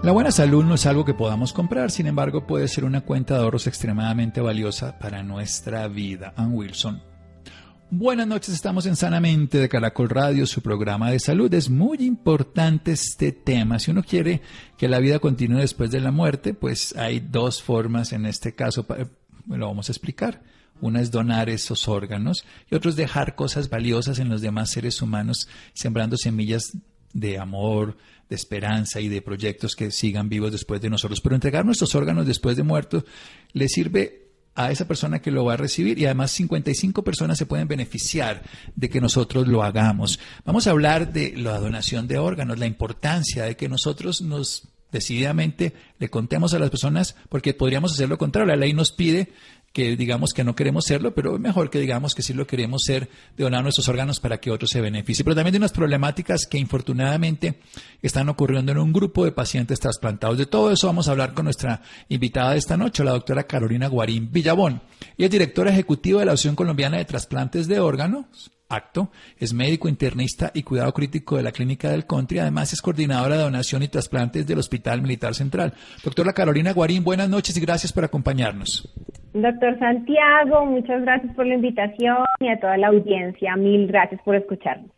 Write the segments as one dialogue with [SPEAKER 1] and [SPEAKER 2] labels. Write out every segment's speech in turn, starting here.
[SPEAKER 1] La buena salud no es algo que podamos comprar, sin embargo puede ser una cuenta de ahorros extremadamente valiosa para nuestra vida. Ann Wilson. Buenas noches, estamos en Sanamente de Caracol Radio, su programa de salud. Es muy importante este tema. Si uno quiere que la vida continúe después de la muerte, pues hay dos formas en este caso, lo vamos a explicar. Una es donar esos órganos y otro es dejar cosas valiosas en los demás seres humanos, sembrando semillas de amor, de esperanza y de proyectos que sigan vivos después de nosotros. Pero entregar nuestros órganos después de muertos le sirve a esa persona que lo va a recibir y además 55 personas se pueden beneficiar de que nosotros lo hagamos. Vamos a hablar de la donación de órganos, la importancia de que nosotros nos decididamente le contemos a las personas porque podríamos hacer lo contrario. La ley nos pide que digamos que no queremos serlo, pero mejor que digamos que sí lo queremos ser, de donar nuestros órganos para que otros se beneficien. Pero también hay unas problemáticas que infortunadamente están ocurriendo en un grupo de pacientes trasplantados. De todo eso vamos a hablar con nuestra invitada de esta noche, la doctora Carolina Guarín Villabón. Ella es directora ejecutiva de la Asociación Colombiana de Trasplantes de Órganos, acto, es médico internista y cuidado crítico de la Clínica del Country, además es coordinadora de donación y trasplantes del Hospital Militar Central. Doctora Carolina Guarín, buenas noches y gracias por acompañarnos.
[SPEAKER 2] Doctor Santiago, muchas gracias por la invitación y a toda la audiencia, mil gracias por escucharnos.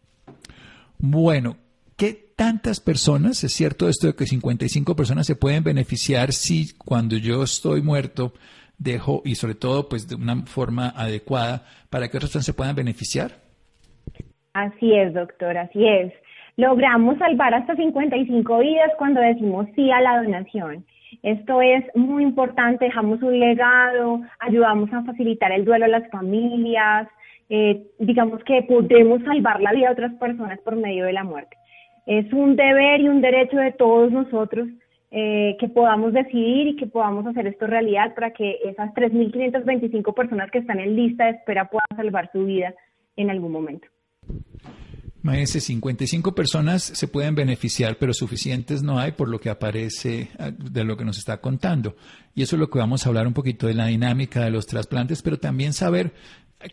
[SPEAKER 1] Bueno, ¿qué tantas personas, es cierto esto de que 55 personas se pueden beneficiar si cuando yo estoy muerto dejo, y sobre todo pues de una forma adecuada, para que otras personas se puedan beneficiar?
[SPEAKER 2] Así es, doctor, así es. Logramos salvar hasta 55 vidas cuando decimos sí a la donación. Esto es muy importante, dejamos un legado, ayudamos a facilitar el duelo a las familias, eh, digamos que podemos salvar la vida de otras personas por medio de la muerte. Es un deber y un derecho de todos nosotros eh, que podamos decidir y que podamos hacer esto realidad para que esas 3.525 personas que están en lista de espera puedan salvar su vida en algún momento.
[SPEAKER 1] Imagínense, 55 personas se pueden beneficiar, pero suficientes no hay por lo que aparece ah, de lo que nos está contando. Y eso es lo que vamos a hablar un poquito de la dinámica de los trasplantes, pero también saber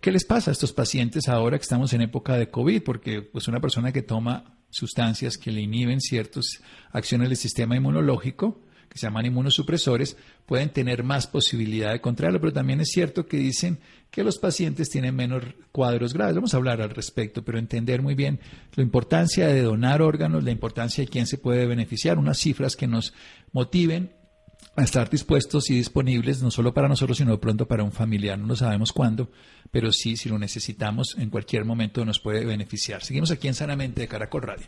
[SPEAKER 1] qué les pasa a estos pacientes ahora que estamos en época de COVID, porque pues una persona que toma sustancias que le inhiben ciertas acciones del sistema inmunológico, que se llaman inmunosupresores, pueden tener más posibilidad de contraerlo, pero también es cierto que dicen que los pacientes tienen menos cuadros graves. Vamos a hablar al respecto, pero entender muy bien la importancia de donar órganos, la importancia de quién se puede beneficiar, unas cifras que nos motiven a estar dispuestos y disponibles no solo para nosotros, sino pronto para un familiar. No lo sabemos cuándo, pero sí, si lo necesitamos, en cualquier momento nos puede beneficiar. Seguimos aquí en Sanamente de Caracol Radio.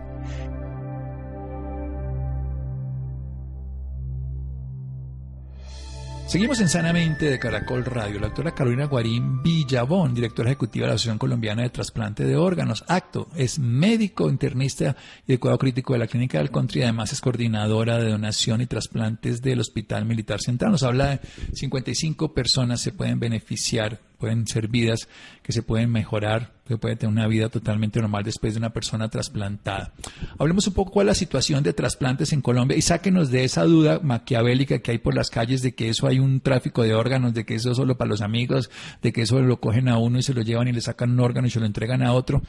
[SPEAKER 1] Seguimos en Sanamente de Caracol Radio. La doctora Carolina Guarín Villabón, directora ejecutiva de la Asociación Colombiana de Trasplante de Órganos, ACTO, es médico, internista y de cuidado crítico de la Clínica del Country. Además es coordinadora de donación y trasplantes del Hospital Militar Central. Nos habla de 55 personas se pueden beneficiar pueden ser vidas que se pueden mejorar, que pueden tener una vida totalmente normal después de una persona trasplantada. Hablemos un poco es la situación de trasplantes en Colombia y sáquenos de esa duda maquiavélica que hay por las calles de que eso hay un tráfico de órganos, de que eso es solo para los amigos, de que eso lo cogen a uno y se lo llevan y le sacan un órgano y se lo entregan a otro.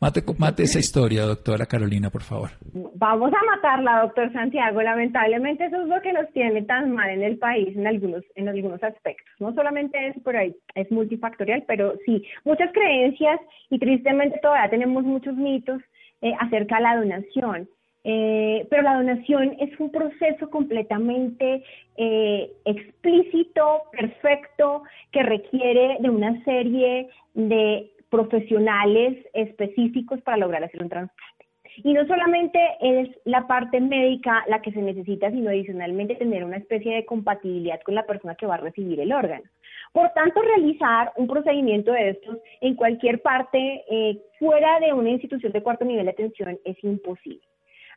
[SPEAKER 1] Mate, esa historia, doctora Carolina, por favor.
[SPEAKER 2] Vamos a matarla, doctor Santiago. Lamentablemente eso es lo que nos tiene tan mal en el país en algunos, en algunos aspectos. No solamente es por ahí, es multifactorial, pero sí, muchas creencias y tristemente todavía tenemos muchos mitos eh, acerca de la donación. Eh, pero la donación es un proceso completamente eh, explícito, perfecto, que requiere de una serie de profesionales específicos para lograr hacer un trasplante. Y no solamente es la parte médica la que se necesita, sino adicionalmente tener una especie de compatibilidad con la persona que va a recibir el órgano. Por tanto, realizar un procedimiento de estos en cualquier parte eh, fuera de una institución de cuarto nivel de atención es imposible.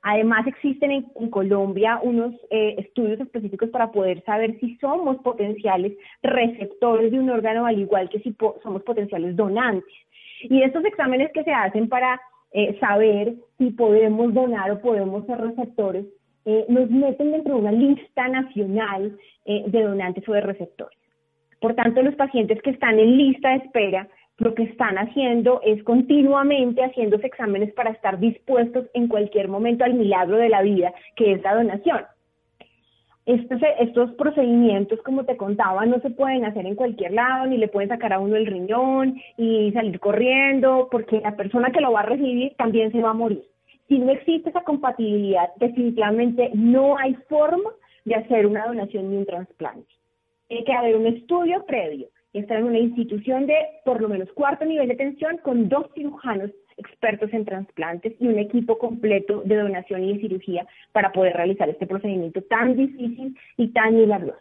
[SPEAKER 2] Además, existen en, Colombia unos eh, estudios específicos para poder saber si somos potenciales receptores de un órgano, al igual que si somos potenciales donantes. Y estos exámenes que se hacen para eh, saber si podemos donar o podemos ser receptores, eh, nos meten dentro de una lista nacional de donantes o de receptores. Por tanto, los pacientes que están en lista de espera lo que están haciendo es continuamente haciéndose exámenes para estar dispuestos en cualquier momento al milagro de la vida, que es la donación. Estos, estos procedimientos, como te contaba, no se pueden hacer en cualquier lado, ni le pueden sacar a uno el riñón y salir corriendo, porque la persona que lo va a recibir también se va a morir. Si no existe esa compatibilidad, definitivamente no hay forma de hacer una donación ni un trasplante. Tiene que haber un estudio previo estar en una institución de por lo menos cuarto nivel de atención con dos cirujanos expertos en trasplantes y un equipo completo de donación y de cirugía para poder realizar este procedimiento tan difícil y tan milagroso.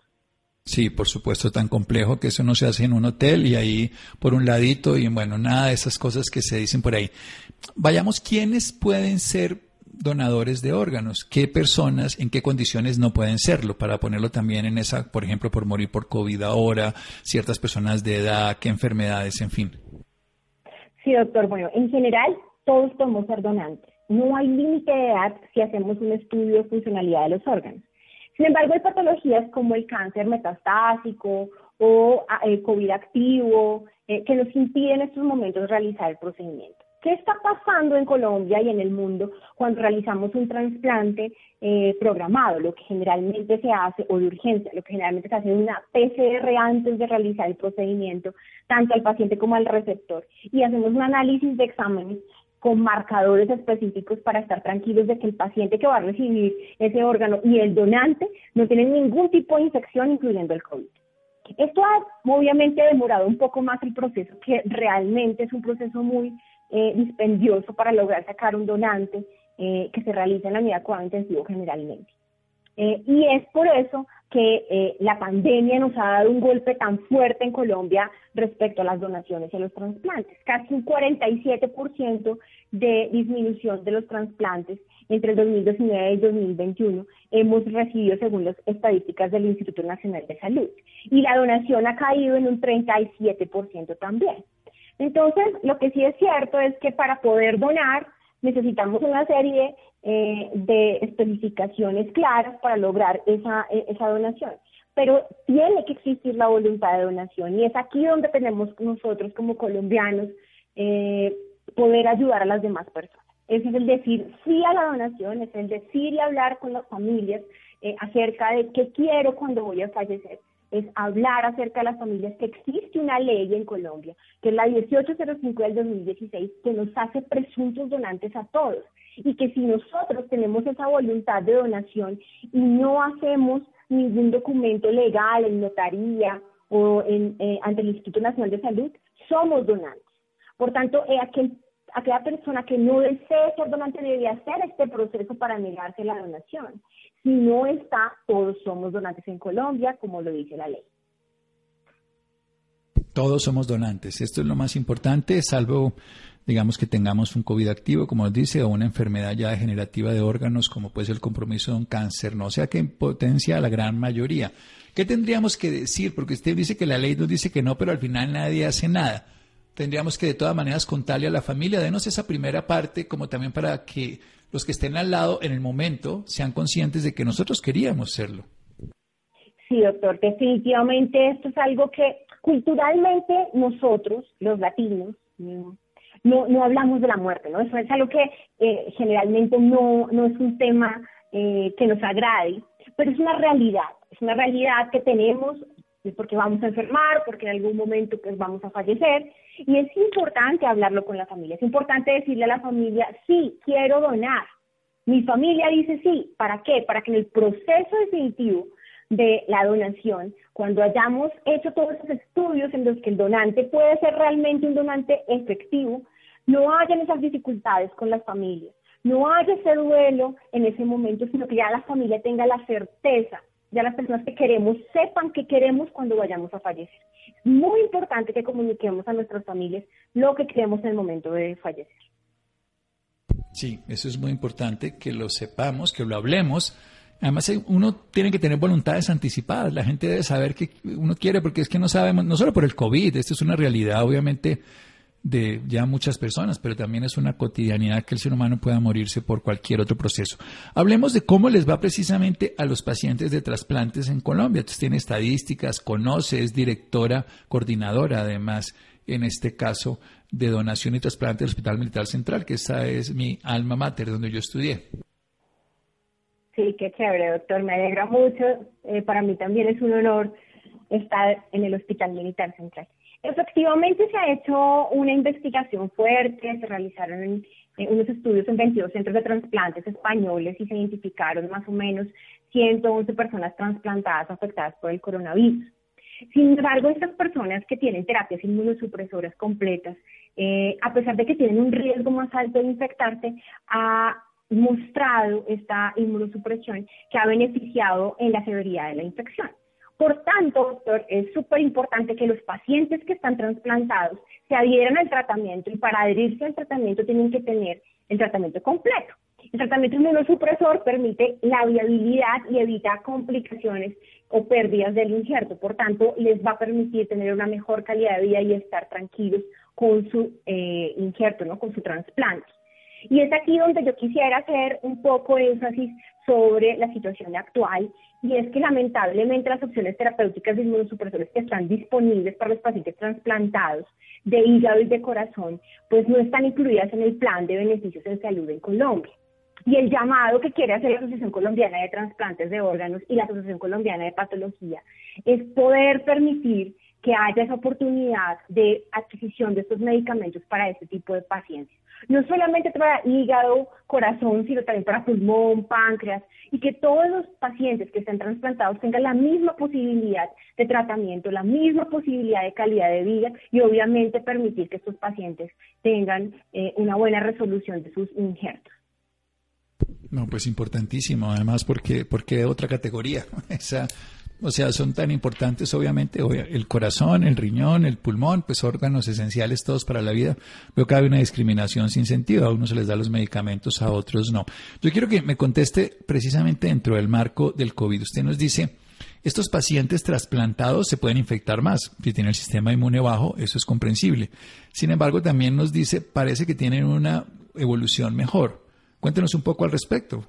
[SPEAKER 1] Sí, por supuesto, tan complejo que eso no se hace en un hotel y ahí por un ladito y bueno, nada de esas cosas que se dicen por ahí. Vayamos, ¿quiénes pueden ser donadores de órganos, qué personas, en qué condiciones no pueden serlo, para ponerlo también en esa, por ejemplo, por morir por COVID ahora, ciertas personas de edad, qué enfermedades, en fin.
[SPEAKER 2] Sí, doctor. Bueno, en general, todos podemos ser donantes. No hay límite de edad si hacemos un estudio de funcionalidad de los órganos. Sin embargo, hay patologías como el cáncer metastásico o ah, el COVID activo eh, que nos impiden en estos momentos realizar el procedimiento. ¿Qué está pasando en Colombia y en el mundo cuando realizamos un trasplante eh, programado? Lo que generalmente se hace, o de urgencia, lo que generalmente se hace una PCR antes de realizar el procedimiento, tanto al paciente como al receptor, y hacemos un análisis de exámenes con marcadores específicos para estar tranquilos de que el paciente que va a recibir ese órgano y el donante no tienen ningún tipo de infección, incluyendo el COVID. Esto ha obviamente demorado un poco más el proceso, que realmente es un proceso muy eh, dispendioso para lograr sacar un donante eh, que se realiza en la unidad cuidado intensivo generalmente. Eh, y es por eso que la pandemia nos ha dado un golpe tan fuerte en Colombia respecto a las donaciones y a los trasplantes. Casi un 47% de disminución de los trasplantes entre el 2019 y el 2021 hemos recibido según las estadísticas del Instituto Nacional de Salud. Y la donación ha caído en un 37% también. Entonces, lo que sí es cierto es que para poder donar necesitamos una serie eh, de especificaciones claras para lograr esa, e, esa donación. Pero tiene que existir la voluntad de donación y es aquí donde tenemos nosotros como colombianos eh, poder ayudar a las demás personas. Ese es el decir sí a la donación, es el decir y hablar con las familias eh, acerca de qué quiero cuando voy a fallecer es hablar acerca de las familias, que existe una ley en Colombia, que es la 1805 del 2016, que nos hace presuntos donantes a todos. Y que si nosotros tenemos esa voluntad de donación y no hacemos ningún documento legal en notaría o en, eh, ante el Instituto Nacional de Salud, somos donantes. Por tanto, eh, aquel, aquella persona que no desee ser donante debe hacer este proceso para negarse la donación. Si no está, todos somos donantes en Colombia, como lo dice la ley.
[SPEAKER 1] Todos somos donantes. Esto es lo más importante, salvo, digamos, que tengamos un COVID activo, como dice, o una enfermedad ya degenerativa de órganos, como puede ser el compromiso de un cáncer, no o sea que en potencia la gran mayoría. ¿Qué tendríamos que decir? Porque usted dice que la ley nos dice que no, pero al final nadie hace nada. Tendríamos que de todas maneras contarle a la familia, denos esa primera parte, como también para que los que estén al lado en el momento sean conscientes de que nosotros queríamos serlo.
[SPEAKER 2] Sí, doctor, definitivamente esto es algo que culturalmente nosotros, los latinos, no, no hablamos de la muerte, ¿no? Eso es algo que eh, generalmente no, no es un tema eh, que nos agrade, pero es una realidad, es una realidad que tenemos porque vamos a enfermar, porque en algún momento pues vamos a fallecer y es importante hablarlo con la familia, es importante decirle a la familia, sí, quiero donar. Mi familia dice sí, ¿para qué? Para que en el proceso definitivo de la donación, cuando hayamos hecho todos esos estudios en los que el donante puede ser realmente un donante efectivo, no hayan esas dificultades con las familias, no haya ese duelo en ese momento, sino que ya la familia tenga la certeza, ya las personas que queremos sepan que queremos cuando vayamos a fallecer. Muy importante que comuniquemos a nuestras familias lo que queremos en el momento de fallecer.
[SPEAKER 1] Sí, eso es muy importante, que lo sepamos, que lo hablemos Además, eh, uno tiene que tener voluntades anticipadas. La gente debe saber que uno quiere, porque es que no sabemos, no solo por el COVID, esto es una realidad, obviamente, de ya muchas personas, pero también es una cotidianidad que el ser humano pueda morirse por cualquier otro proceso. Hablemos de cómo les va precisamente a los pacientes de trasplantes en Colombia. Entonces, tiene estadísticas, conoce, es directora, coordinadora, además, en este caso, de donación y trasplante del Hospital Militar Central, que esa es mi alma mater, donde yo estudié.
[SPEAKER 2] Sí, qué chévere, doctor. Me alegra mucho. Eh, para mí también es un honor estar en el Hospital Militar Central. Efectivamente se ha hecho una investigación fuerte, se realizaron eh, unos estudios en 22 centros de trasplantes españoles y se identificaron más o menos 111 personas trasplantadas afectadas por el coronavirus. Sin embargo, estas personas que tienen terapias inmunosupresoras completas, eh, a pesar de que tienen un riesgo más alto de infectarse, a mostrado esta inmunosupresión que ha beneficiado en la severidad de la infección. Por tanto, doctor, es súper importante que los pacientes que están trasplantados se adhieran al tratamiento y para adherirse al tratamiento tienen que tener el tratamiento completo. El tratamiento inmunosupresor permite la viabilidad y evita complicaciones o pérdidas del injerto. Por tanto, les va a permitir tener una mejor calidad de vida y estar tranquilos con su eh, injerto, ¿no? con su trasplante. Y es aquí donde yo quisiera hacer un poco énfasis sobre la situación actual, y es que lamentablemente las opciones terapéuticas de inmunosupresores que están disponibles para los pacientes trasplantados de hígado y de corazón, pues no están incluidas en el plan de beneficios en salud en Colombia. Y el llamado que quiere hacer la Asociación Colombiana de Transplantes de Órganos y la Asociación Colombiana de Patología es poder permitir que haya esa oportunidad de adquisición de estos medicamentos para este tipo de pacientes no solamente para hígado, corazón, sino también para pulmón, páncreas, y que todos los pacientes que estén trasplantados tengan la misma posibilidad de tratamiento, la misma posibilidad de calidad de vida y obviamente permitir que estos pacientes tengan eh, una buena resolución de sus injertos.
[SPEAKER 1] No, pues importantísimo, además porque porque otra categoría, esa o sea, son tan importantes, obviamente, el corazón, el riñón, el pulmón, pues órganos esenciales todos para la vida. Veo que hay una discriminación sin sentido. A unos se les da los medicamentos, a otros no. Yo quiero que me conteste precisamente dentro del marco del COVID. Usted nos dice, estos pacientes trasplantados se pueden infectar más. Si tienen el sistema inmune bajo, eso es comprensible. Sin embargo, también nos dice, parece que tienen una evolución mejor. Cuéntenos un poco al respecto.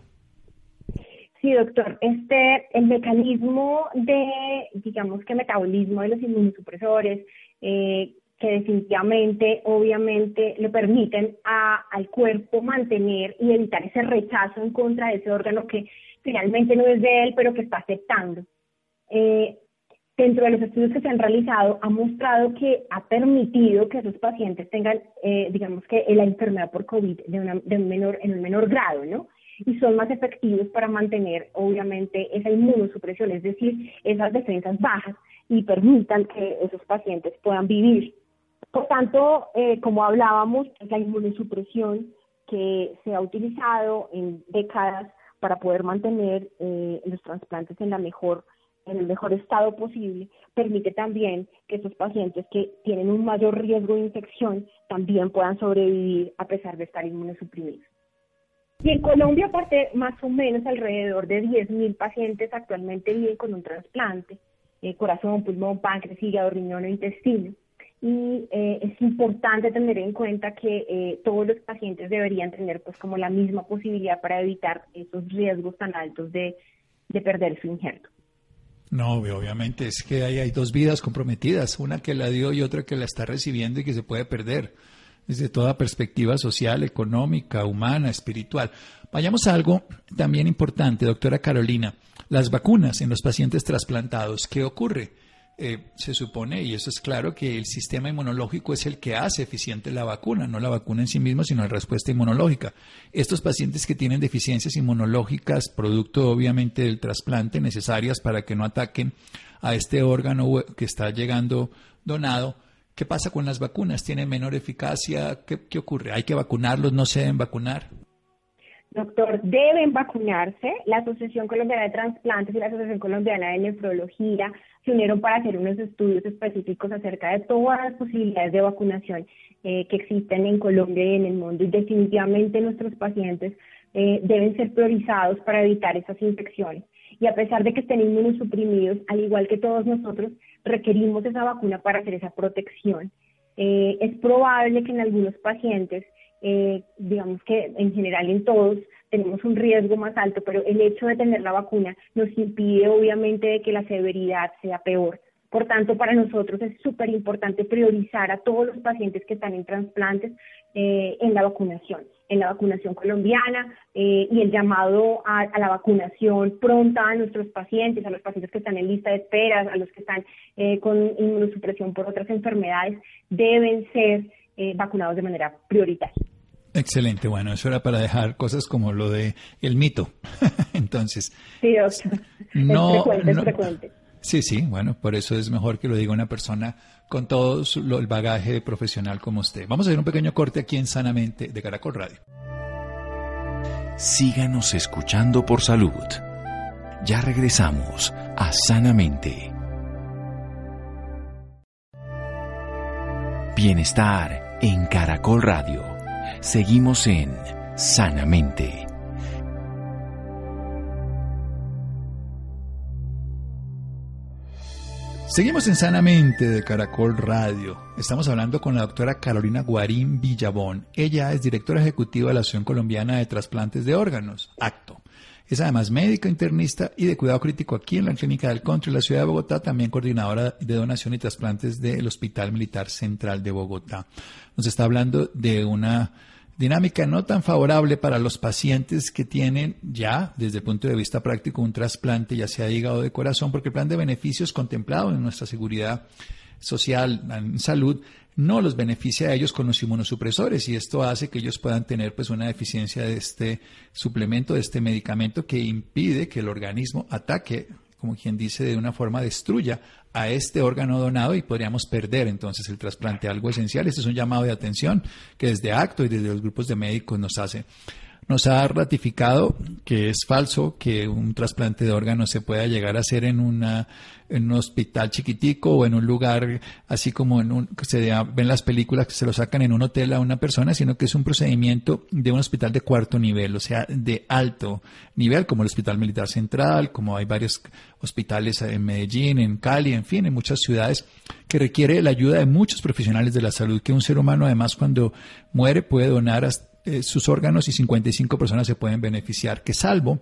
[SPEAKER 2] Sí, doctor. Este, el mecanismo de, digamos que metabolismo de los inmunosupresores, eh, que definitivamente, obviamente, le permiten al cuerpo mantener y evitar ese rechazo en contra de ese órgano que finalmente no es de él, pero que está aceptando. Eh, dentro de los estudios que se han realizado, ha mostrado que ha permitido que esos pacientes tengan, eh, digamos que la enfermedad por COVID de, una, de un menor, en un menor grado, ¿no? Y son más efectivos para mantener, obviamente, esa inmunosupresión, es decir, esas defensas bajas y permitan que esos pacientes puedan vivir. Por tanto, eh, como hablábamos, la inmunosupresión que se ha utilizado en décadas para poder mantener eh, los trasplantes en la mejor en el mejor estado posible, permite también que esos pacientes que tienen un mayor riesgo de infección también puedan sobrevivir a pesar de estar inmunosuprimidos. Y en Colombia, aparte, más o menos alrededor de 10.000 pacientes actualmente viven con un trasplante, eh, corazón, pulmón, páncreas, hígado, riñón o intestino. Y eh, es importante tener en cuenta que eh, todos los pacientes deberían tener pues como la misma posibilidad para evitar esos riesgos tan altos de, de perder su injerto.
[SPEAKER 1] No, obviamente es que hay, hay dos vidas comprometidas, una que la dio y otra que la está recibiendo y que se puede perder desde toda perspectiva social, económica, humana, espiritual. Vayamos a algo también importante, doctora Carolina, las vacunas en los pacientes trasplantados. ¿Qué ocurre? Eh, se supone, y eso es claro, que el sistema inmunológico es el que hace eficiente la vacuna, no la vacuna en sí misma, sino la respuesta inmunológica. Estos pacientes que tienen deficiencias inmunológicas, producto obviamente del trasplante, necesarias para que no ataquen a este órgano que está llegando donado, ¿qué pasa con las vacunas? ¿Tienen menor eficacia? ¿Qué, ocurre? ¿Hay que vacunarlos? ¿No se deben vacunar?
[SPEAKER 2] Doctor, deben vacunarse. La Asociación Colombiana de Transplantes y la Asociación Colombiana de Nefrología se unieron para hacer unos estudios específicos acerca de todas las posibilidades de vacunación eh, que existen en Colombia y en el mundo. Y definitivamente nuestros pacientes eh, deben ser priorizados para evitar esas infecciones. Y a pesar de que estén inmunosuprimidos, al igual que todos nosotros, requerimos esa vacuna para hacer esa protección. Eh, es probable que en algunos pacientes eh, digamos que en general en todos tenemos un riesgo más alto, pero el hecho de tener la vacuna nos impide obviamente de que la severidad sea peor. Por tanto, para nosotros es súper importante priorizar a todos los pacientes que están en trasplantes eh, en la vacunación, en la vacunación colombiana eh, y el llamado a, la vacunación pronta a nuestros pacientes, a los pacientes que están en lista de espera, a los que están eh, con inmunosupresión por otras enfermedades, deben ser vacunados de manera prioritaria.
[SPEAKER 1] Excelente, bueno, eso era para dejar cosas como lo de el mito. Entonces,
[SPEAKER 2] sí, no, es frecuente, es frecuente.
[SPEAKER 1] Sí, sí, bueno, por eso es mejor que lo diga una persona con todo el bagaje profesional como usted. Vamos a hacer un pequeño corte aquí en Sanamente de Caracol Radio.
[SPEAKER 3] Síganos escuchando por salud. Ya regresamos a Sanamente. Bienestar en Caracol Radio. Seguimos en Sanamente.
[SPEAKER 1] Seguimos en Sanamente de Caracol Radio. Estamos hablando con la doctora Carolina Guarín Villabón. Ella es directora ejecutiva de la Asociación Colombiana de Trasplantes de Órganos, ACTO. Es además médica internista y de cuidado crítico aquí en la Clínica del Country, en la ciudad de Bogotá, también coordinadora de donación y trasplantes del Hospital Militar Central de Bogotá. Nos está hablando de una dinámica no tan favorable para los pacientes que tienen ya, desde el punto de vista práctico, un trasplante, ya sea de hígado o de corazón, porque el plan de beneficios contemplado en nuestra seguridad social, en salud, no los beneficia a ellos con los inmunosupresores y esto hace que ellos puedan tener pues una deficiencia de este suplemento, de este medicamento que impide que el organismo ataque como quien dice, de una forma destruya a este órgano donado y podríamos perder entonces el trasplante, algo esencial. Este es un llamado de atención que desde ACTO y desde los grupos de médicos nos hace nos ha ratificado que es falso que un trasplante de órganos se pueda llegar a hacer en, una, en un hospital chiquitico o en un lugar así como en un, que se ven las películas que se lo sacan en un hotel a una persona, sino que es un procedimiento de un hospital de cuarto nivel, o sea, de alto nivel, como el Hospital Militar Central, como hay varios hospitales en Medellín, en Cali, en fin, en muchas ciudades, que requiere la ayuda de muchos profesionales de la salud, que un ser humano además cuando muere puede donar hasta eh, sus órganos y 55 personas se pueden beneficiar, que salvo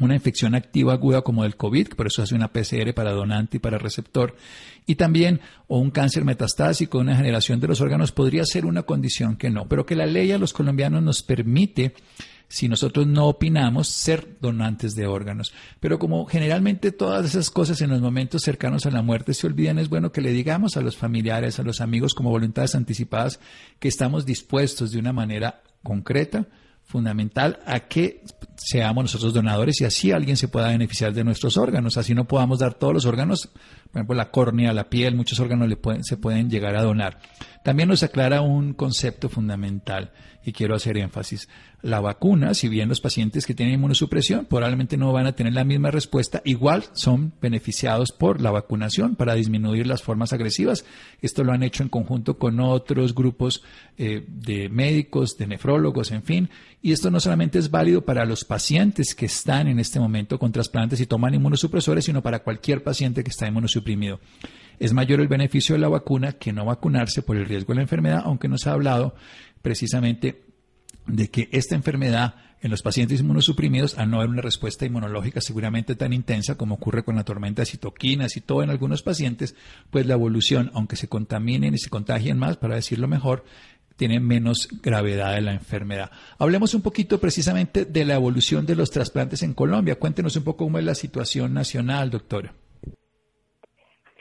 [SPEAKER 1] una infección activa aguda como del COVID, por eso hace una PCR para donante y para receptor, y también o un cáncer metastásico, una generación de los órganos, podría ser una condición que no, pero que la ley a los colombianos nos permite si nosotros no opinamos, ser donantes de órganos. Pero como generalmente todas esas cosas en los momentos cercanos a la muerte se olvidan, es bueno que le digamos a los familiares, a los amigos como voluntades anticipadas, que estamos dispuestos de una manera concreta, fundamental, a que seamos nosotros donadores y así alguien se pueda beneficiar de nuestros órganos. Así no podamos dar todos los órganos, por ejemplo, la córnea, la piel, muchos órganos le pueden, se pueden llegar a donar. También nos aclara un concepto fundamental y quiero hacer énfasis. La vacuna, si bien los pacientes que tienen inmunosupresión probablemente no van a tener la misma respuesta, igual son beneficiados por la vacunación para disminuir las formas agresivas. Esto lo han hecho en conjunto con otros grupos eh, de médicos, de nefrólogos, en fin. Y esto no solamente es válido para los pacientes que están en este momento con trasplantes y toman inmunosupresores, sino para cualquier paciente que está inmunosuprimido. Es mayor el beneficio de la vacuna que no vacunarse por el riesgo de la enfermedad, aunque nos ha hablado precisamente de que esta enfermedad en los pacientes inmunosuprimidos, al no haber una respuesta inmunológica seguramente tan intensa como ocurre con la tormenta de citoquinas y todo en algunos pacientes, pues la evolución, aunque se contaminen y se contagien más, para decirlo mejor, tiene menos gravedad de la enfermedad. Hablemos un poquito precisamente de la evolución de los trasplantes en Colombia. Cuéntenos un poco cómo es la situación nacional, doctora.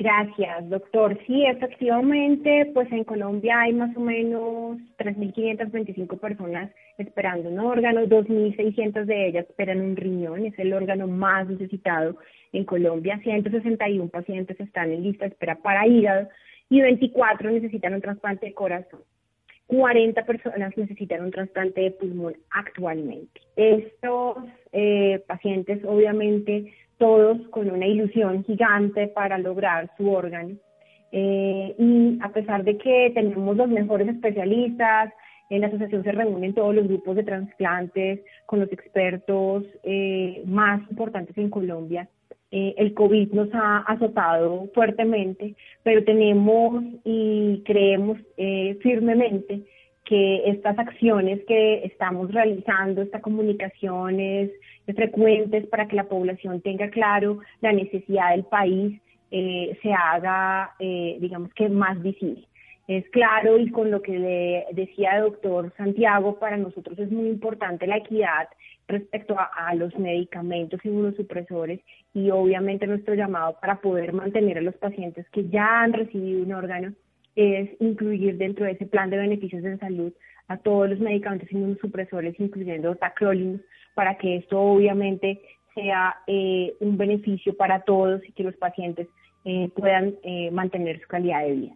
[SPEAKER 2] Gracias, doctor. Sí, efectivamente, pues en Colombia hay más o menos 3.525 personas esperando un órgano, 2.600 de ellas esperan un riñón, es el órgano más necesitado en Colombia, 161 pacientes están en lista de espera para hígado y 24 necesitan un trasplante de corazón. 40 personas necesitan un trasplante de pulmón actualmente. Estos eh, pacientes obviamente todos con una ilusión gigante para lograr su órgano. Eh, y a pesar de que tenemos los mejores especialistas, en la asociación se reúnen todos los grupos de trasplantes con los expertos eh, más importantes en Colombia. Eh, el COVID nos ha azotado fuertemente, pero tenemos y creemos firmemente que estas acciones que estamos realizando, estas comunicaciones frecuentes para que la población tenga claro la necesidad del país, eh, se haga, eh, digamos que más visible. Es claro y con lo que le decía el doctor Santiago, para nosotros es muy importante la equidad respecto a, los medicamentos inmunosupresores y obviamente nuestro llamado para poder mantener a los pacientes que ya han recibido un órgano es incluir dentro de ese plan de beneficios de salud a todos los medicamentos inmunosupresores, incluyendo tacrolimus, para que esto obviamente sea eh, un beneficio para todos y que los pacientes eh, puedan eh, mantener su calidad de vida.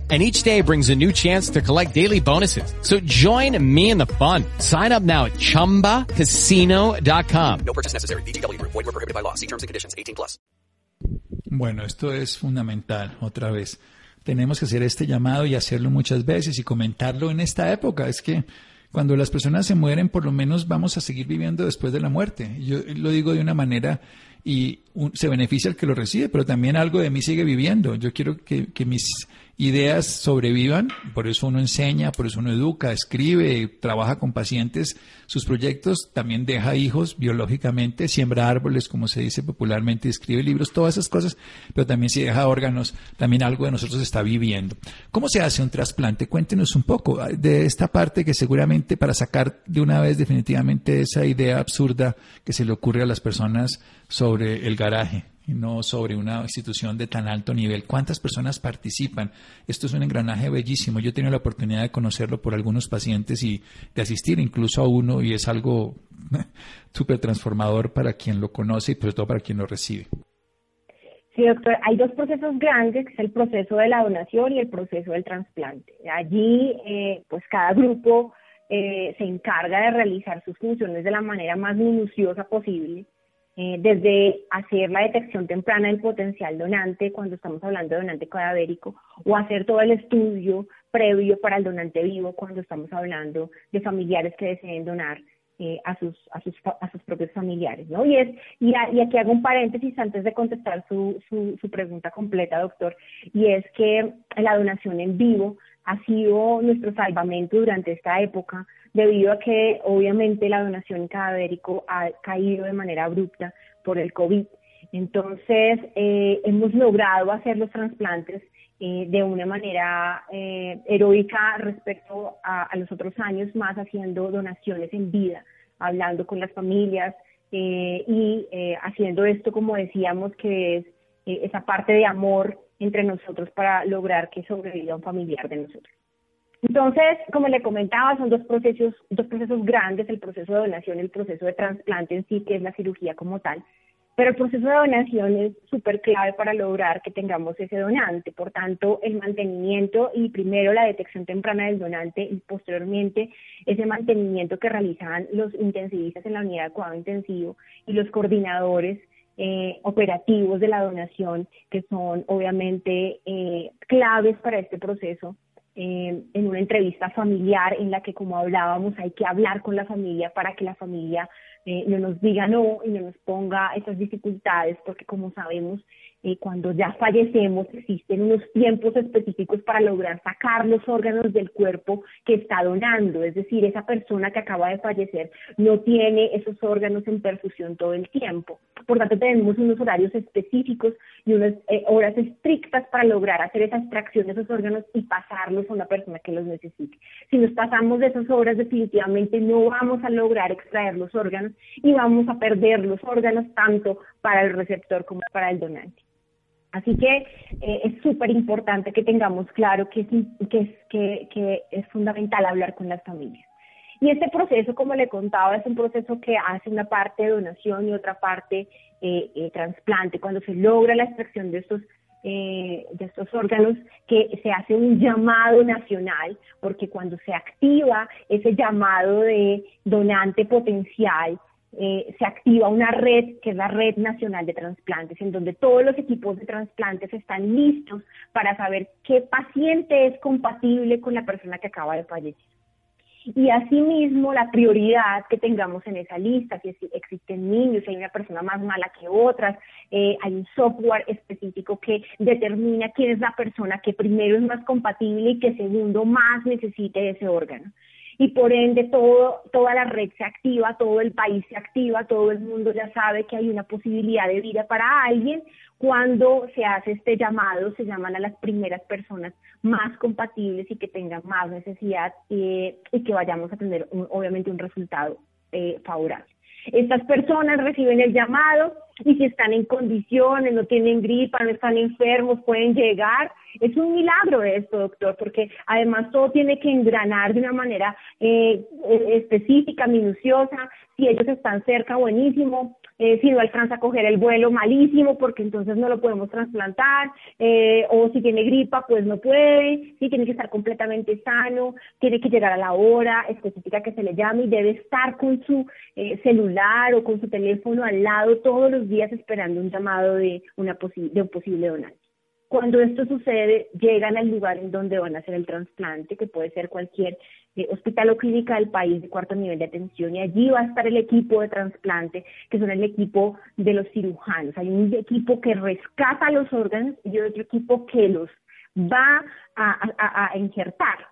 [SPEAKER 4] and each day brings a new chance to collect daily bonuses. So join me in the fun. Sign up now at ChumbaCasino.com. No purchase necessary. Void were prohibited by law. See terms and conditions.
[SPEAKER 1] 18 plus. Bueno, esto es fundamental. Otra vez, tenemos que hacer este llamado y hacerlo muchas veces y comentarlo en esta época. Es que cuando las personas se mueren, por lo menos vamos a seguir viviendo después de la muerte. Yo lo digo de una manera y se beneficia el que lo recibe, pero también algo de mí sigue viviendo. Yo quiero que, que mis ideas sobrevivan, por eso uno enseña, por eso uno educa, escribe, trabaja con pacientes, sus proyectos, también deja hijos biológicamente, siembra árboles, como se dice popularmente, escribe libros, todas esas cosas, pero también si deja órganos, también algo de nosotros está viviendo. ¿Cómo se hace un trasplante? Cuéntenos un poco de esta parte que seguramente para sacar de una vez definitivamente esa idea absurda que se le ocurre a las personas sobre el garaje no sobre una institución de tan alto nivel. ¿Cuántas personas participan? Esto es un engranaje bellísimo. Yo he tenido la oportunidad de conocerlo por algunos pacientes y de asistir incluso a uno y es algo súper transformador para quien lo conoce y sobre todo para quien lo recibe.
[SPEAKER 2] Sí, doctor, hay dos procesos grandes, que es el proceso de la donación y el proceso del trasplante. Allí, eh, pues cada grupo eh, se encarga de realizar sus funciones de la manera más minuciosa posible eh, desde hacer la detección temprana del potencial donante cuando estamos hablando de donante cadavérico o hacer todo el estudio previo para el donante vivo cuando estamos hablando de familiares que deseen donar eh, a, sus, a, sus, a sus propios familiares, ¿no? Y, es, y, aquí hago un paréntesis antes de contestar su, su, su pregunta completa, doctor, y es que la donación en vivo ha sido nuestro salvamento durante esta época debido a que obviamente la donación cadavérico ha caído de manera abrupta por el COVID. Entonces, eh, hemos logrado hacer los trasplantes eh, de una manera eh, heroica respecto a, los otros años, más haciendo donaciones en vida, hablando con las familias, eh, y haciendo esto, como decíamos, que es esa parte de amor entre nosotros para lograr que sobreviva un familiar de nosotros. Entonces, como le comentaba, son dos procesos, dos procesos grandes, el proceso de donación y el proceso de trasplante en sí, que es la cirugía como tal. Pero el proceso de donación es súper clave para lograr que tengamos ese donante. Por tanto, el mantenimiento y primero la detección temprana del donante y posteriormente ese mantenimiento que realizan los intensivistas en la unidad de cuidado intensivo y los coordinadores eh, operativos de la donación, que son obviamente eh, claves para este proceso, eh, en una entrevista familiar en la que, como hablábamos, hay que hablar con la familia para que la familia eh, no nos diga no y no nos ponga esas dificultades, porque como sabemos, eh, cuando ya fallecemos existen unos tiempos específicos para lograr sacar los órganos del cuerpo que está donando, es decir, esa persona que acaba de fallecer no tiene esos órganos en perfusión todo el tiempo. Por tanto, tenemos unos horarios específicos y unas eh, horas estrictas para lograr hacer esa extracción de esos órganos y pasarlos a una persona que los necesite. Si nos pasamos de esas horas, definitivamente no vamos a lograr extraer los órganos y vamos a perder los órganos tanto para el receptor como para el donante. Así que eh, es súper importante que tengamos claro que es, que, es, que, es fundamental hablar con las familias. Y este proceso, como le contaba, es un proceso que hace una parte de donación y otra parte eh, eh, trasplante. Cuando se logra la extracción de estos, de estos órganos, que se hace un llamado nacional, porque cuando se activa ese llamado de donante potencial, eh, se activa una red que es la Red Nacional de Transplantes, en donde todos los equipos de trasplantes están listos para saber qué paciente es compatible con la persona que acaba de fallecer. Y asimismo, la prioridad que tengamos en esa lista, si existen niños, si hay una persona más mala que otras, eh, hay un software específico que determina quién es la persona que primero es más compatible y que segundo más necesite ese órgano y por ende todo, toda la red se activa, todo el país se activa, todo el mundo ya sabe que hay una posibilidad de vida para alguien. Cuando se hace este llamado, se llaman a las primeras personas más compatibles y que tengan más necesidad eh, y que vayamos a tener obviamente un resultado eh, favorable. Estas personas reciben el llamado y si están en condiciones, no tienen gripa, no están enfermos, pueden llegar. Es un milagro esto, doctor, porque además todo tiene que engranar de una manera eh, específica, minuciosa. Si ellos están cerca, buenísimo. Eh, si no alcanza a coger el vuelo, malísimo, porque entonces no lo podemos trasplantar, eh, o si tiene gripa, pues no puede, si tiene que estar completamente sano, tiene que llegar a la hora específica que se le llame y debe estar con su eh, celular o con su teléfono al lado todos los días esperando un llamado de, una de un posible donante. Cuando esto sucede, llegan al lugar en donde van a hacer el trasplante, que puede ser cualquier eh, hospital o clínica del país de cuarto nivel de atención, y allí va a estar el equipo de trasplante, que son el equipo de los cirujanos. Hay un equipo que rescata los órganos y otro equipo que los va a injertar.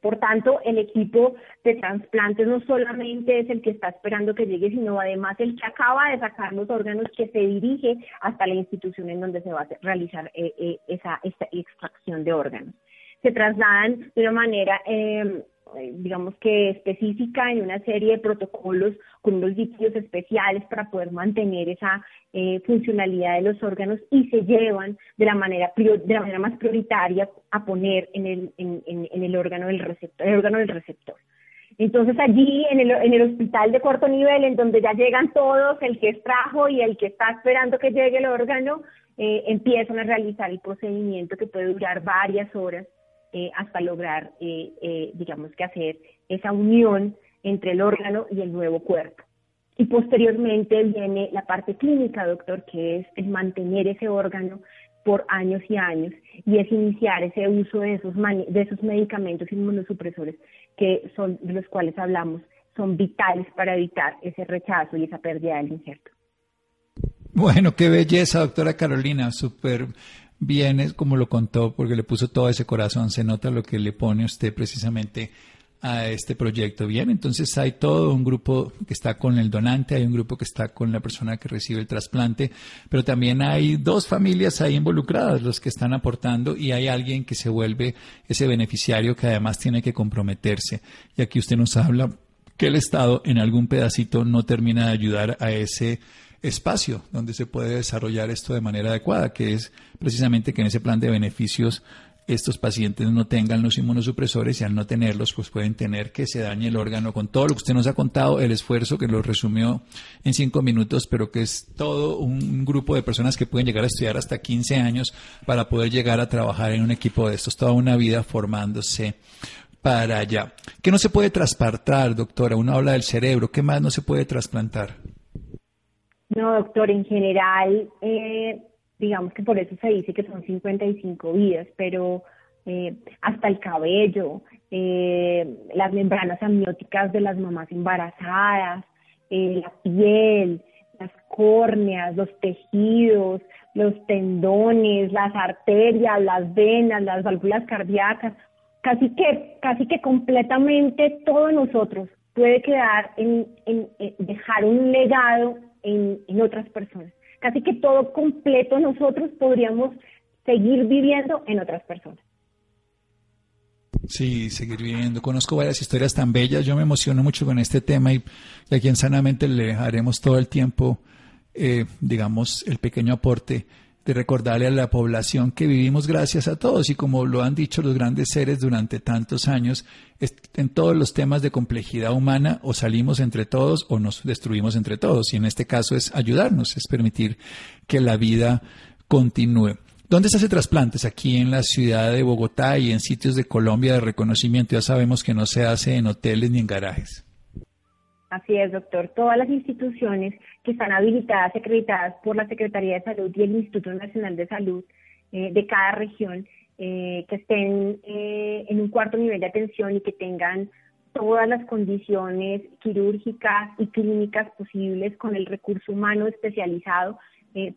[SPEAKER 2] Por tanto, el equipo de trasplantes no solamente es el que está esperando que llegue, sino además el que acaba de sacar los órganos que se dirige hasta la institución en donde se va a realizar eh, eh, esa, extracción de órganos. Se trasladan de una manera eh, digamos que específica en una serie de protocolos con unos líquidos especiales para poder mantener esa eh, funcionalidad de los órganos y se llevan de la manera de la manera más prioritaria a poner en el en, en, el órgano del receptor el órgano del receptor. Entonces allí en el, en el hospital de cuarto nivel en donde ya llegan todos el que extrajo y el que está esperando que llegue el órgano eh, empiezan a realizar el procedimiento que puede durar varias horas eh, hasta lograr, eh, eh, digamos que hacer esa unión entre el órgano y el nuevo cuerpo. Y posteriormente viene la parte clínica, doctor, que es el mantener ese órgano por años y años y es iniciar ese uso de esos, medicamentos inmunosupresores que son de los cuales hablamos, son vitales para evitar ese rechazo y esa pérdida del injerto.
[SPEAKER 1] Bueno, qué belleza, doctora Carolina, súper bien es como lo contó, porque le puso todo ese corazón, se nota lo que le pone usted precisamente a este proyecto. Bien, entonces hay todo un grupo que está con el donante, hay un grupo que está con la persona que recibe el trasplante, pero también hay dos familias ahí involucradas, los que están aportando, y hay alguien que se vuelve ese beneficiario que además tiene que comprometerse. Y aquí usted nos habla que el Estado en algún pedacito no termina de ayudar a ese espacio donde se puede desarrollar esto de manera adecuada, que es precisamente que en ese plan de beneficios estos pacientes no tengan los inmunosupresores y al no tenerlos, pues pueden tener que se dañe el órgano con todo lo que usted nos ha contado, el esfuerzo que lo resumió en cinco minutos, pero que es todo un grupo de personas que pueden llegar a estudiar hasta 15 años para poder llegar a trabajar en un equipo de estos, toda una vida formándose para allá. ¿Qué no se puede trasplantar, doctora? Uno habla del cerebro, ¿qué más no se puede trasplantar?
[SPEAKER 2] No, doctor, en general, eh, digamos que por eso se dice que son 55 vidas, pero eh, hasta el cabello, eh, las membranas amnióticas de las mamás embarazadas, eh, la piel, las córneas, los tejidos, los tendones, las arterias, las venas, las válvulas cardíacas, casi que, casi que completamente todo nosotros puede quedar en, dejar un legado en, en otras personas casi que todo completo nosotros podríamos seguir viviendo en otras personas.
[SPEAKER 1] Sí, seguir viviendo. Conozco varias historias tan bellas. Yo me emociono mucho con este tema y, aquí en Sanamente le haremos todo el tiempo, eh, digamos, el pequeño aporte de recordarle a la población que vivimos gracias a todos y como lo han dicho los grandes seres durante tantos años, en todos los temas de complejidad humana o salimos entre todos o nos destruimos entre todos y en este caso es ayudarnos, es permitir que la vida continúe. ¿Dónde se hace trasplantes? Aquí en la ciudad de Bogotá y en sitios de Colombia de reconocimiento. Ya sabemos que no se hace en hoteles ni en garajes.
[SPEAKER 2] Así es, doctor. Todas las instituciones que están habilitadas acreditadas por la Secretaría de Salud y el Instituto Nacional de Salud eh, de cada región, eh, que estén eh, en un cuarto nivel de atención y que tengan todas las condiciones quirúrgicas y clínicas posibles con el recurso humano especializado,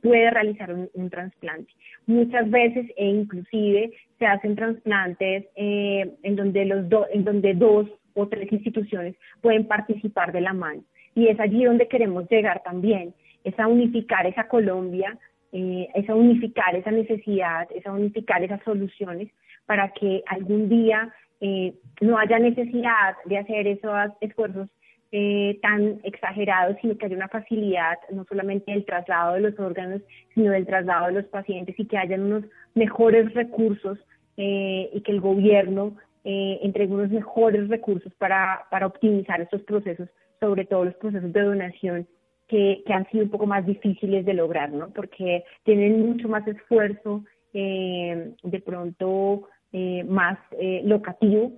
[SPEAKER 2] puede realizar un, trasplante. Muchas veces e inclusive se hacen trasplantes en donde los en donde dos o tres instituciones pueden participar de la mano. Y es allí donde queremos llegar también, es a unificar esa Colombia, eh, es a unificar esa necesidad, es a unificar esas soluciones para que algún día eh, no haya necesidad de hacer esos esfuerzos eh, tan exagerados, sino que haya una facilidad no solamente del traslado de los órganos, sino del traslado de los pacientes y que hayan unos mejores recursos y que el gobierno eh, entregue unos mejores recursos para, para optimizar estos procesos, sobre todo los procesos de donación que, que han sido un poco más difíciles de lograr, ¿no? Porque tienen mucho más esfuerzo, eh, de pronto eh, más eh, locativo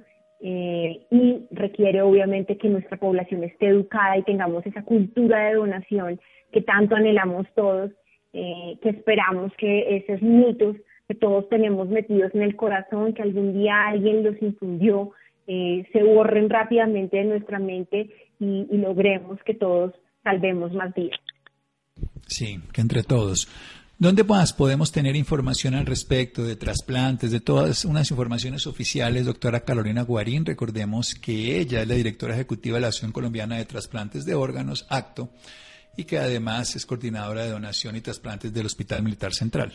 [SPEAKER 2] eh, y requiere obviamente que nuestra población esté educada y tengamos esa cultura de donación que tanto anhelamos todos, eh, que esperamos que esos mitos que todos tenemos metidos en el corazón, que algún día alguien los infundió, eh, se borren rápidamente de nuestra mente y, logremos que todos salvemos más vidas.
[SPEAKER 1] Sí, que entre todos. ¿Dónde más podemos tener información al respecto de trasplantes, de todas unas informaciones oficiales, doctora Carolina Guarín? Recordemos que ella es la directora ejecutiva de la Asociación Colombiana de Trasplantes de Órganos, ACTO, y que además es coordinadora de donación y trasplantes del Hospital Militar Central.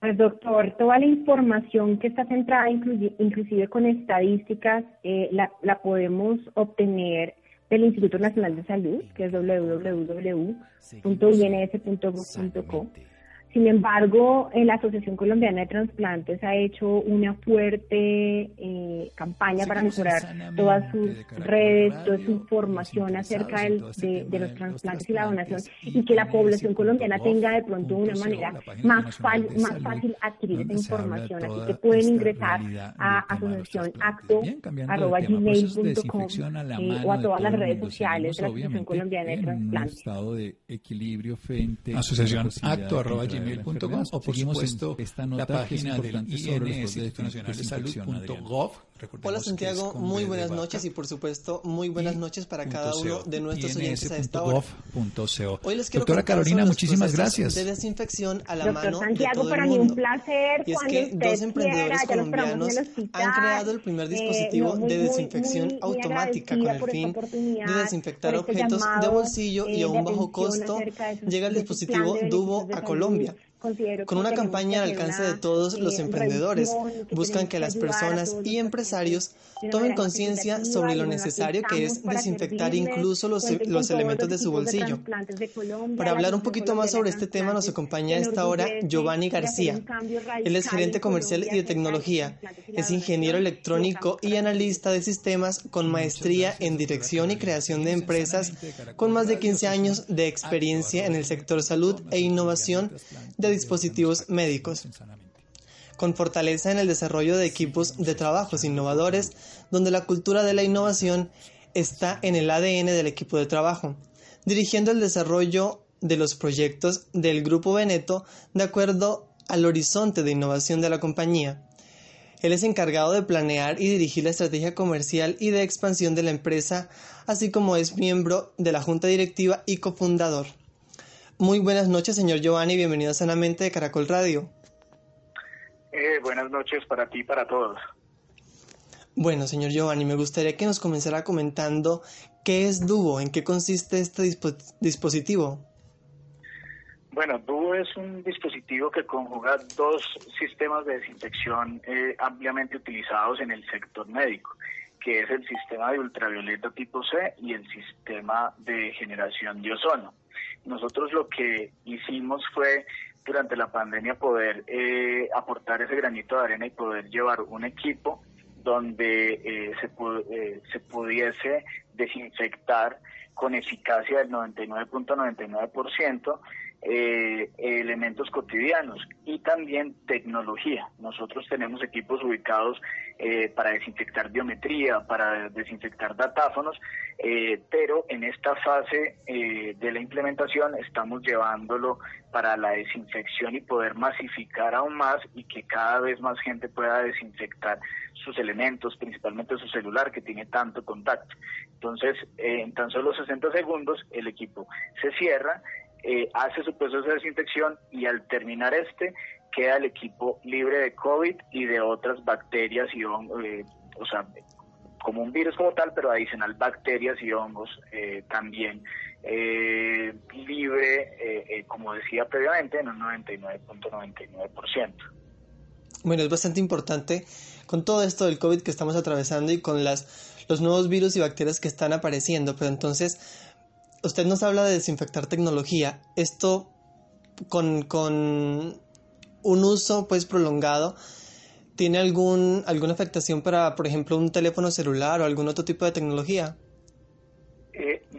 [SPEAKER 2] Pues doctor, toda la información que está centrada inclusive, con estadísticas eh, la, la podemos obtener del Instituto Nacional de Salud, que es www.ins.gov.co. Sin embargo, la Asociación Colombiana de Transplantes ha hecho una fuerte eh, campaña para mejorar todas sus redes, toda su información acerca de, los trasplantes y la donación y que la población colombiana tenga de pronto una manera más, más fácil adquirir esa información. Así que pueden ingresar a asociacionacto.gmail.com eh, o a todas las redes sociales de la Asociación Colombiana de Transplantes.
[SPEAKER 1] Asociación acto gmail.com o por supuesto esta nota la página del INS, Nacional de Salud.gov
[SPEAKER 5] Hola Santiago, muy buenas noches y por supuesto muy buenas noches para cada uno de nuestros oyentes a esta hora. Hoy les quiero
[SPEAKER 1] Doctora Carolina, muchísimas gracias.
[SPEAKER 5] De desinfección a la
[SPEAKER 2] Doctor
[SPEAKER 5] mano
[SPEAKER 2] Santiago,
[SPEAKER 5] de todo
[SPEAKER 2] para
[SPEAKER 5] el
[SPEAKER 2] mí
[SPEAKER 5] mundo.
[SPEAKER 2] un placer.
[SPEAKER 5] Y es que dos emprendedores colombianos han creado el primer dispositivo
[SPEAKER 2] eh, no, muy,
[SPEAKER 5] de desinfección
[SPEAKER 2] muy, muy
[SPEAKER 5] automática con el fin de desinfectar
[SPEAKER 2] este
[SPEAKER 5] objetos
[SPEAKER 2] llamado,
[SPEAKER 5] de bolsillo y
[SPEAKER 2] eh,
[SPEAKER 5] a un bajo costo. Llega el dispositivo Dubo a Colombia con una campaña al alcance de todos los emprendedores. Buscan que las personas y empresarios tomen conciencia sobre lo necesario que es desinfectar incluso los, los elementos de su bolsillo. Para hablar un poquito más sobre este tema nos acompaña a esta hora Giovanni García. Él es gerente comercial y de tecnología. Es ingeniero electrónico y analista de sistemas con maestría en dirección y creación de empresas con más de 15 años de experiencia en el sector salud e innovación de dispositivos médicos con fortaleza en el desarrollo de equipos de trabajos innovadores, donde la cultura de la innovación está en el ADN del equipo de trabajo, dirigiendo el desarrollo de los proyectos del Grupo Veneto de acuerdo al horizonte de innovación de la compañía. Él es encargado de planear y dirigir la estrategia comercial y de expansión de la empresa, así como es miembro de la junta directiva y cofundador. Muy buenas noches, señor Giovanni, bienvenido a Sanamente de Caracol Radio.
[SPEAKER 6] Eh, buenas noches para ti y para todos.
[SPEAKER 5] Bueno, señor Giovanni, me gustaría que nos comenzara comentando qué es Duo, en qué consiste este dispositivo.
[SPEAKER 6] Bueno, Duo es un dispositivo que conjuga dos sistemas de desinfección eh, ampliamente utilizados en el sector médico, que es el sistema de ultravioleta tipo C y el sistema de generación de ozono. Nosotros lo que hicimos fue durante la pandemia poder eh, aportar ese granito de arena y poder llevar un equipo donde eh, se, eh, se pudiese desinfectar con eficacia del 99.99% eh, elementos cotidianos y también tecnología. Nosotros tenemos equipos ubicados eh, para desinfectar biometría, para desinfectar datáfonos, eh, pero en esta fase de la implementación estamos llevándolo para la desinfección y poder masificar aún más y que cada vez más gente pueda desinfectar sus elementos, principalmente su celular que tiene tanto contacto. Entonces, en tan solo 60 segundos el equipo se cierra eh, hace su proceso de desinfección y al terminar este queda el equipo libre de COVID y de otras bacterias y hongos, eh, o sea, como un virus como tal, pero adicional bacterias y hongos eh, también libre, como decía previamente, en un 99.99%.
[SPEAKER 5] Bueno, es bastante importante con todo esto del COVID que estamos atravesando y con las, los nuevos virus y bacterias que están apareciendo, pero entonces usted nos habla de desinfectar tecnología. Esto con, con un uso pues prolongado tiene algún alguna afectación para, por ejemplo, un teléfono celular o algún otro tipo de tecnología.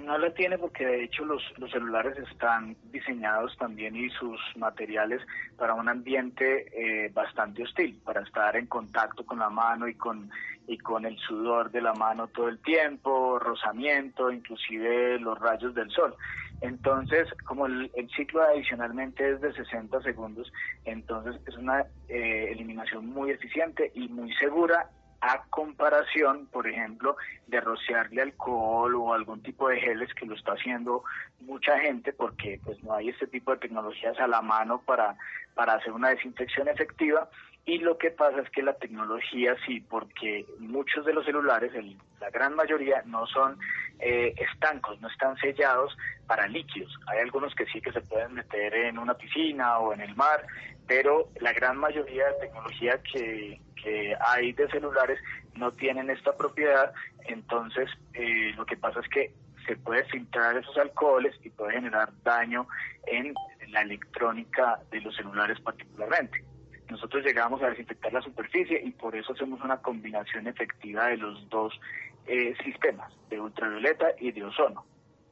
[SPEAKER 6] No la tiene porque de hecho los, los celulares están diseñados también y sus materiales para un ambiente eh, bastante hostil, para estar en contacto con la mano y con, y con el sudor de la mano todo el tiempo, rozamiento, inclusive los rayos del sol. Entonces, como el, ciclo adicionalmente es de 60 segundos, entonces es una eh, eliminación muy eficiente y muy segura a comparación, por ejemplo, de rociarle alcohol o algún tipo de geles que lo está haciendo mucha gente porque pues no hay este tipo de tecnologías a la mano para, para hacer una desinfección efectiva y lo que pasa es que la tecnología sí, porque muchos de los celulares, la gran mayoría, no son eh, estancos, no están sellados para líquidos. Hay algunos que sí que se pueden meter en una piscina o en el mar, pero la gran mayoría de tecnología que, que hay de celulares no tienen esta propiedad, entonces eh, lo que pasa es que se puede filtrar esos alcoholes y puede generar daño en la electrónica de los celulares particularmente. Nosotros llegamos a desinfectar la superficie y por eso hacemos una combinación efectiva de los dos eh, sistemas, de ultravioleta y de ozono.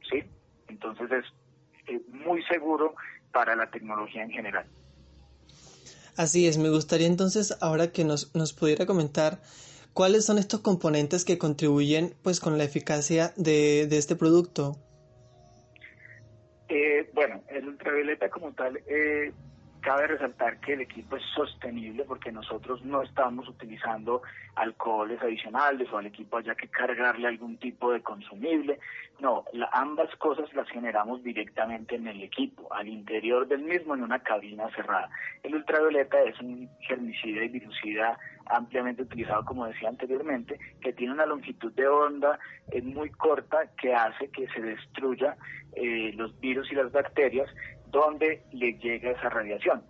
[SPEAKER 6] ¿sí? Entonces es eh, muy seguro para la tecnología en general.
[SPEAKER 5] Así es, me gustaría entonces ahora que nos, nos pudiera comentar cuáles son estos componentes que contribuyen pues con la eficacia de, de este producto.
[SPEAKER 6] Eh, bueno, el ultravioleta como tal, eh, cabe resaltar que el equipo es sostenible porque nosotros no estamos utilizando alcoholes adicionales o al equipo haya que cargarle algún tipo de consumible. No, ambas cosas las generamos directamente en el equipo, al interior del mismo en una cabina cerrada. El ultravioleta es un germicida y virucida ampliamente utilizado, como decía anteriormente, que tiene una longitud de onda muy corta que hace que se destruya eh, los virus y las bacterias donde le llega esa radiación.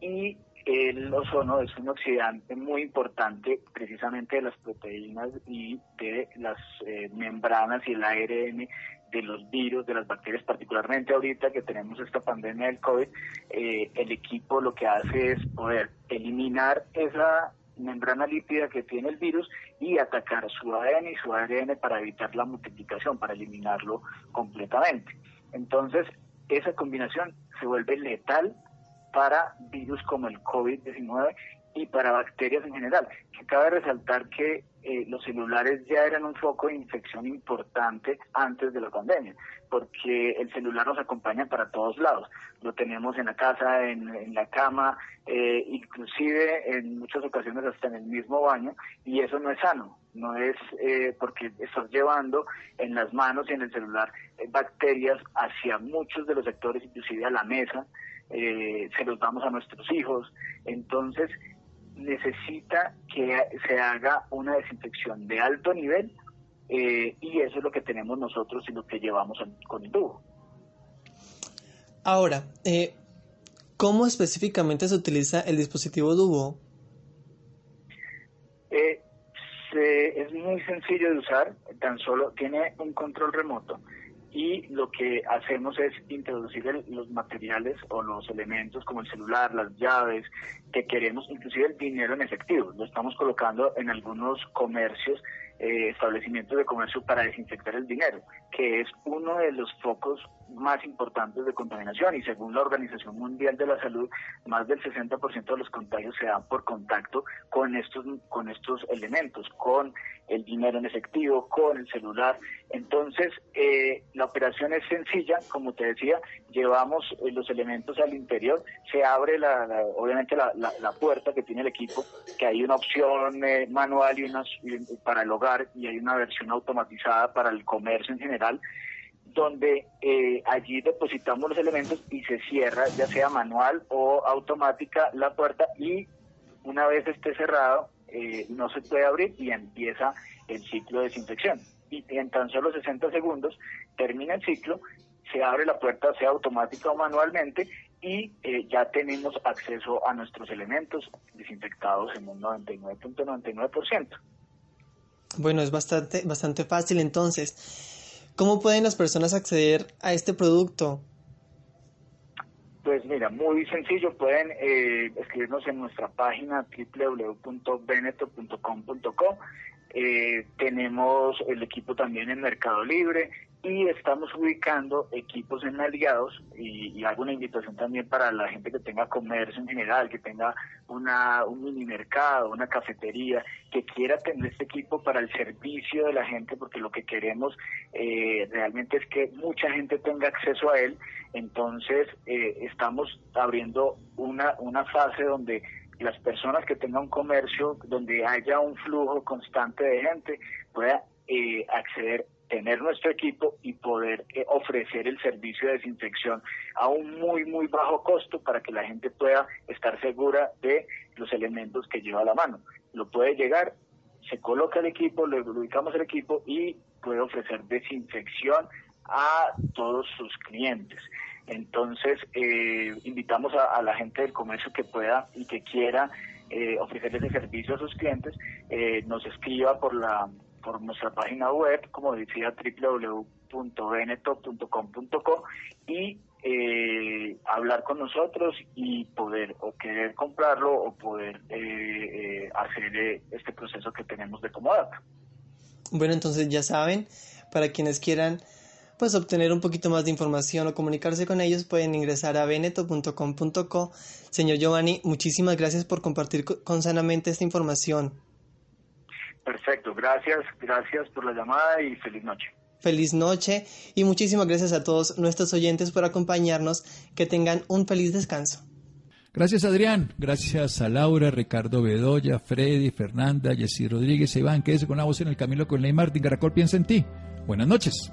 [SPEAKER 6] Y el ozono es un oxidante muy importante precisamente de las proteínas y de las eh, membranas y el ARN de los virus, de las bacterias, particularmente ahorita que tenemos esta pandemia del COVID, eh, el equipo lo que hace es poder eliminar esa membrana lípida que tiene el virus y atacar su ADN y su ARN para evitar la multiplicación, para eliminarlo completamente. Entonces, esa combinación se vuelve letal para virus como el COVID-19 y para bacterias en general. Que cabe resaltar que eh, los celulares ya eran un foco de infección importante antes de la pandemia, porque el celular nos acompaña para todos lados. Lo tenemos en la casa, en, la cama, eh, inclusive en muchas ocasiones hasta en el mismo baño, y eso no es sano. No es eh, porque estás llevando en las manos y en el celular bacterias hacia muchos de los sectores, inclusive a la mesa, se los damos a nuestros hijos. Entonces, necesita que se haga una desinfección de alto nivel eh, y eso es lo que tenemos nosotros y lo que llevamos con el tubo.
[SPEAKER 5] Ahora, eh, ¿cómo específicamente se utiliza el dispositivo Duo?
[SPEAKER 6] Eh, es muy sencillo de usar, tan solo tiene un control remoto y lo que hacemos es introducir los materiales o los elementos como el celular, las llaves que queremos, inclusive el dinero en efectivo. Lo estamos colocando en algunos comercios, eh, establecimientos de comercio para desinfectar el dinero, que es uno de los focos más importantes de contaminación y según la Organización Mundial de la Salud, más del 60% de los contagios se dan por contacto con estos, con estos elementos, con el dinero en efectivo, con el celular. Entonces, eh, la operación es sencilla, como te decía, llevamos eh, los elementos al interior, se abre la, obviamente la, la, puerta que tiene el equipo, que hay una opción eh, manual y una para el hogar y hay una versión automatizada para el comercio en general donde allí depositamos los elementos y se cierra, ya sea manual o automática, la puerta y una vez esté cerrado, eh, no se puede abrir y empieza el ciclo de desinfección. Y en tan solo 60 segundos termina el ciclo, se abre la puerta, sea automática o manualmente, y eh, ya tenemos acceso a nuestros elementos desinfectados en un 99.99%.
[SPEAKER 5] Bueno, es bastante, bastante fácil entonces. ¿Cómo pueden las personas acceder a este producto?
[SPEAKER 6] Pues mira, muy sencillo, pueden eh, escribirnos en nuestra página www.beneto.com.co. Eh, tenemos el equipo también en Mercado Libre y estamos ubicando equipos en aliados y, hago una invitación también para la gente que tenga comercio en general, que tenga una, un mini mercado, una cafetería, que quiera tener este equipo para el servicio de la gente, porque lo que queremos eh, realmente es que mucha gente tenga acceso a él. Entonces eh, estamos abriendo una, una fase donde las personas que tengan un comercio, donde haya un flujo constante de gente, pueda eh, acceder tener nuestro equipo y poder eh, ofrecer el servicio de desinfección a un muy, muy bajo costo para que la gente pueda estar segura de los elementos que lleva a la mano. Lo puede llegar, se coloca el equipo, le ubicamos el equipo y puede ofrecer desinfección a todos sus clientes. Entonces, eh, invitamos a, la gente del comercio que pueda y que quiera eh, ofrecer ese servicio a sus clientes, nos escriba por la por nuestra página web, como decía, www.benetop.com.co y eh, hablar con nosotros y poder o querer comprarlo o poder eh, eh, hacer este proceso que tenemos de Comodata.
[SPEAKER 5] Bueno, entonces ya saben, para quienes quieran pues obtener un poquito más de información o comunicarse con ellos pueden ingresar a beneto.com.co. Señor Giovanni, muchísimas gracias por compartir con Sanamente esta información.
[SPEAKER 6] Perfecto, gracias, gracias por la llamada y feliz noche.
[SPEAKER 5] Feliz noche y muchísimas gracias a todos nuestros oyentes por acompañarnos. Que tengan un feliz descanso.
[SPEAKER 1] Gracias Adrián, gracias a Laura, Ricardo Bedoya, Freddy, Fernanda, Jessy Rodríguez, Iván, quédese con la voz en el camino con Ley Martín. Caracol piensa en ti. Buenas noches.